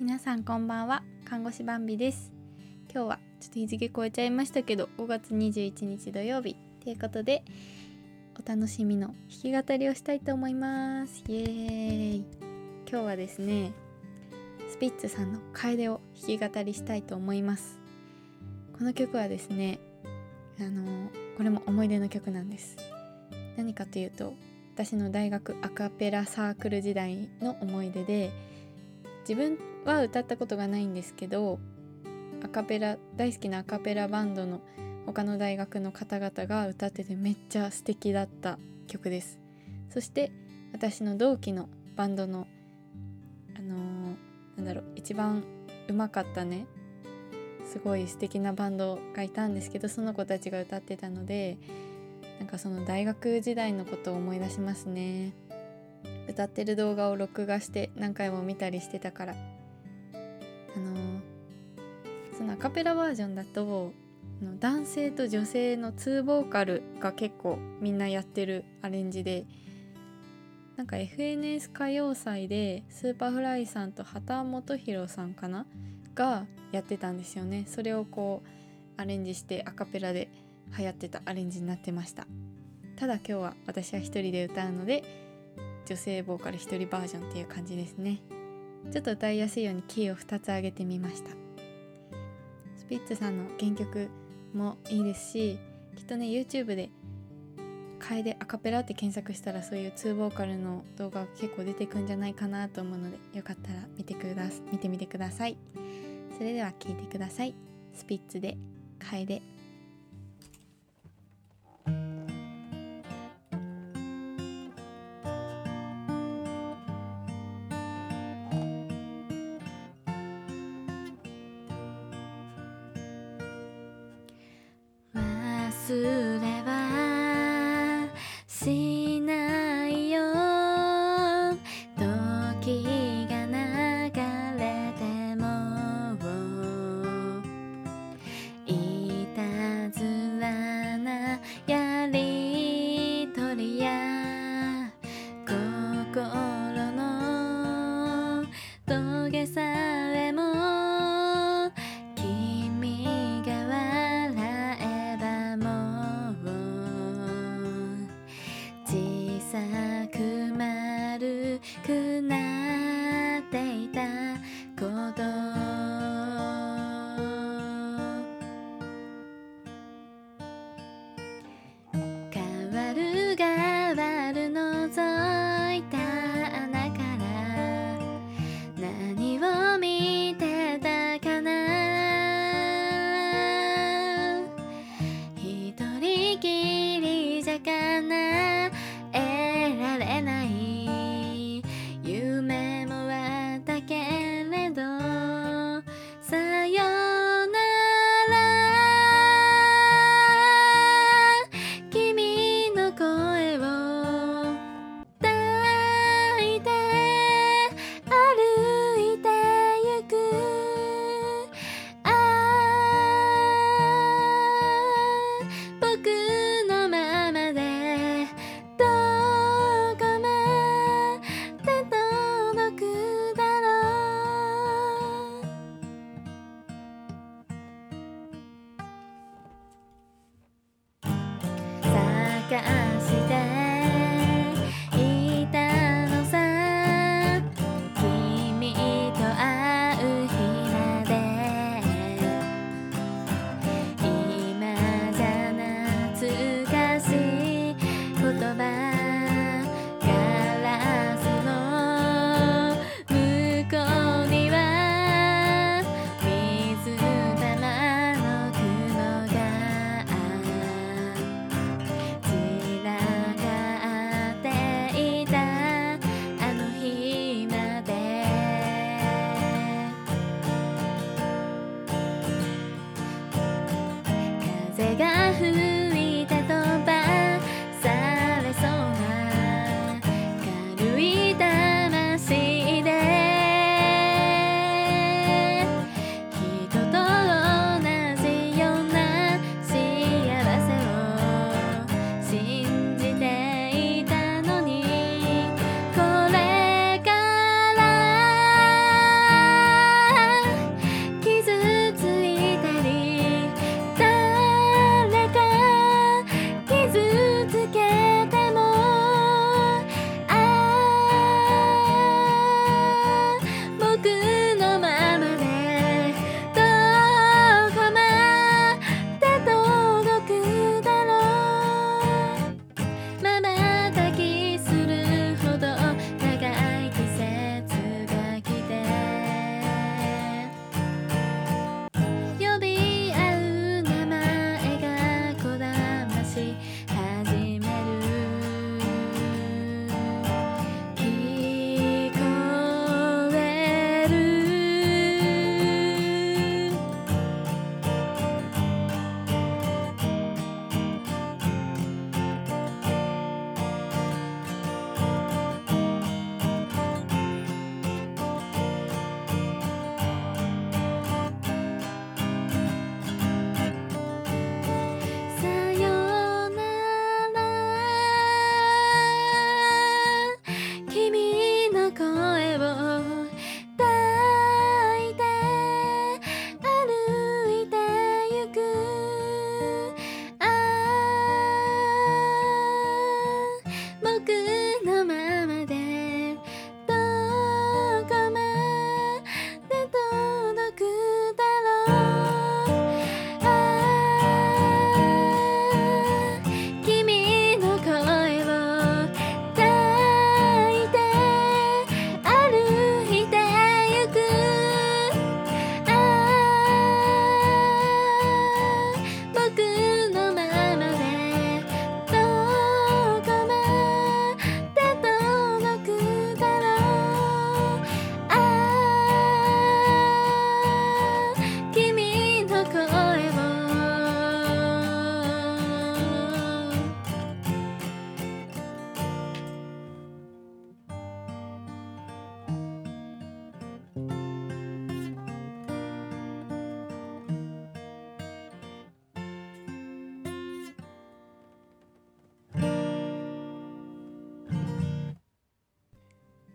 皆さんこんばんは看護師バンビです。今日はちょっと日付超えちゃいましたけど5月21日土曜日。ということでお楽しみの弾き語りをしたいと思います。イエーイ。今日はですねスピッツさんの楓を弾き語りしたいと思います。この曲はですねあのこれも思い出の曲なんです。何かというと私の大学アカペラサークル時代の思い出で自分は歌ったことがないんですけどアカペラ大好きなアカペラバンドの他の大学の方々が歌っててめっちゃ素敵だった曲です。そして私の同期のバンドのあのー、なんだろう一番うまかったねすごい素敵なバンドがいたんですけどその子たちが歌ってたのでなんかその大学時代のことを思い出しますね。歌ってる動画を録画して何回も見たりしてたから。あのー、そのアカペラバージョンだと男性と女性の2ボーカルが結構みんなやってるアレンジでなんか FNS 歌謡祭で Superflyさんと秦基博さんかながやってたんですよね。それをこうアレンジしてアカペラで流行ってたアレンジになってました。ただ今日は私は一人で歌うので女性ボーカル一人バージョンっていう感じですね。ちょっと歌いやすいようにキーを2つ上げてみました。スピッツさんの原曲もいいですしきっとね YouTube で「楓アカペラ」って検索したらそういう2ボーカルの動画が結構出てくんじゃないかなと思うのでよかったら見てくだ見てみてください。それでは聴いてください。スピッツで「楓」忘れ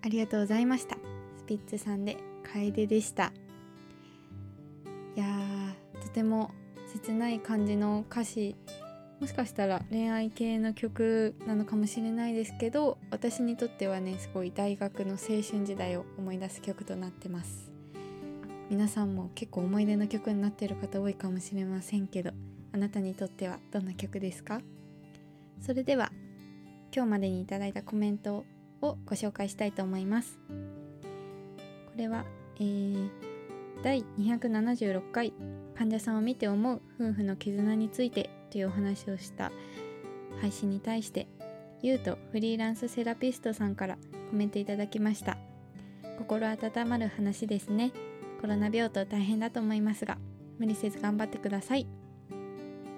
ありがとうございました。スピッツさんで楓でした。いやーとても切ない感じの歌詞。もしかしたら恋愛系の曲なのかもしれないですけど私にとってはねすごい大学の青春時代を思い出す曲となってます。皆さんも結構思い出の曲になってる方多いかもしれませんけどあなたにとってはどんな曲ですか？それでは今日までにいただいたコメントををご紹介したいと思います。これは、えー、第276回患者さんを見て思う夫婦の絆についてというお話をした配信に対してゆうとフリーランスセラピストさんからコメントいただきました。心温まる話ですね。コロナ病棟大変だと思いますが無理せず頑張ってください。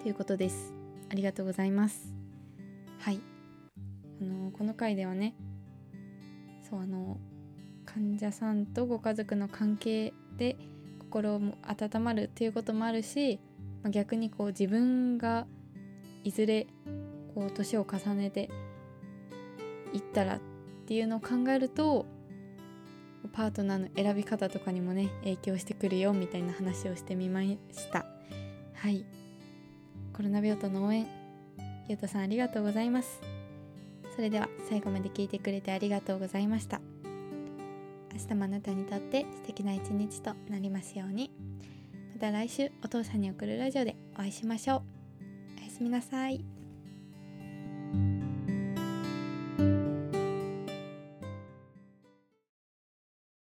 ということです。ありがとうございます。はい。あのこの回ではねそうあの患者さんとご家族の関係で心も温まるっていうこともあるしまあ、逆にこう自分がいずれこう年を重ねていったらっていうのを考えるとパートナーの選び方とかにもね影響してくるよみたいな話をしてみました。はい。コロナ病棟の応援ゆうとさんありがとうございます。それでは最後まで聞いてくれてありがとうございました。明日もあなたにとって素敵な一日となりますように。また来週お父さんに送るラジオでお会いしましょう。おやすみなさい。